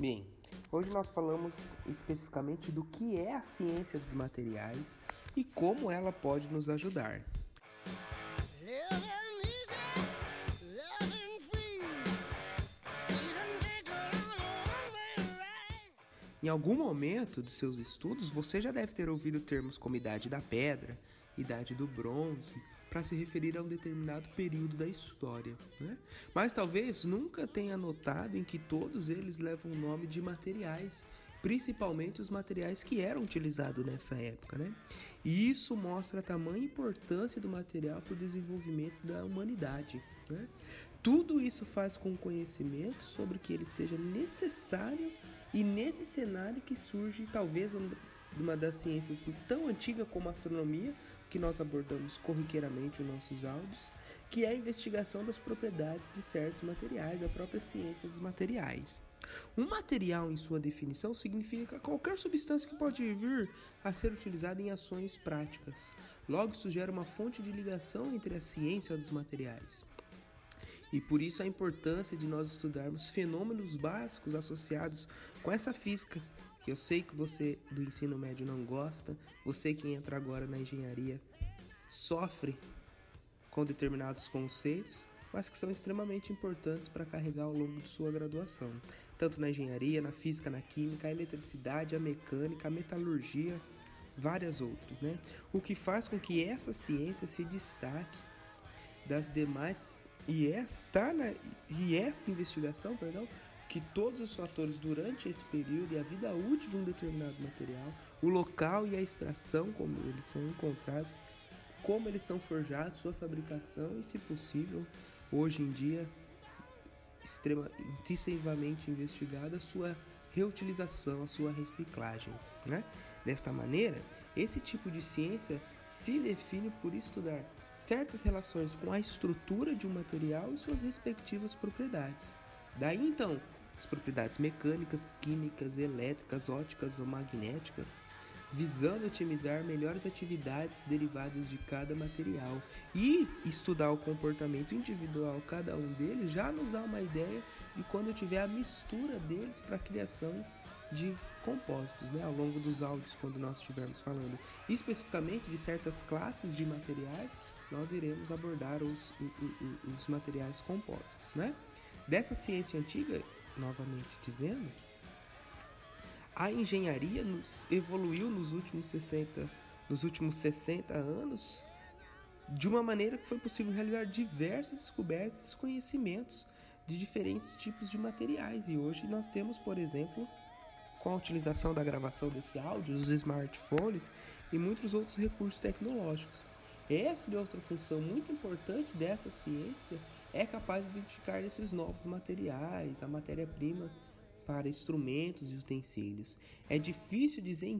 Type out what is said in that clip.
Bem, hoje nós falamos especificamente do que é a ciência dos materiais e como ela pode nos ajudar. Em algum momento dos seus estudos, você já deve ter ouvido termos como idade da pedra, idade do bronze, para se referir a um determinado período da história. Né? Mas talvez nunca tenha notado em que todos eles levam o nome de materiais, principalmente os materiais que eram utilizados nessa época. Né? E isso mostra a tamanha importância do material para o desenvolvimento da humanidade. Né? Tudo isso faz com o conhecimento sobre que ele seja necessário e nesse cenário que surge talvez uma das ciências tão antiga como a astronomia, que nós abordamos corriqueiramente nos nossos áudios, que é a investigação das propriedades de certos materiais, a própria ciência dos materiais. Um material, em sua definição, significa qualquer substância que pode vir a ser utilizada em ações práticas. Logo, isso gera uma fonte de ligação entre a ciência dos materiais. E por isso a importância de nós estudarmos fenômenos básicos associados com essa física, que eu sei que você do ensino médio não gosta, você que entra agora na engenharia sofre com determinados conceitos, mas que são extremamente importantes para carregar ao longo de sua graduação, tanto na engenharia, na física, na química, a eletricidade, a mecânica, a metalurgia, várias outras, né? O que faz com que essa ciência se destaque das demais e esta, né, e esta investigação, perdão, que todos os fatores durante esse período e a vida útil de um determinado material, o local e a extração como eles são encontrados, como eles são forjados, sua fabricação e, se possível, hoje em dia, extremamente investigada, a sua reutilização, a sua reciclagem. Né? Desta maneira, esse tipo de ciência se define por estudar certas relações com a estrutura de um material e suas respectivas propriedades. Daí então, as propriedades mecânicas, químicas, elétricas, óticas ou magnéticas, visando otimizar melhores atividades derivadas de cada material e estudar o comportamento individual cada um deles já nos dá uma ideia de quando tiver a mistura deles para a criação de compostos, né, ao longo dos áudios, quando nós estivermos falando especificamente de certas classes de materiais, nós iremos abordar os, os, os materiais compostos, né? Dessa ciência antiga, novamente dizendo, a engenharia evoluiu nos últimos 60, nos últimos 60 anos de uma maneira que foi possível realizar diversas descobertas e conhecimentos de diferentes tipos de materiais. E hoje nós temos, por exemplo, com a utilização da gravação desse áudio, dos smartphones e muitos outros recursos tecnológicos. Essa e outra função muito importante dessa ciência é capaz de identificar esses novos materiais, a matéria-prima para instrumentos e utensílios. É difícil dizer em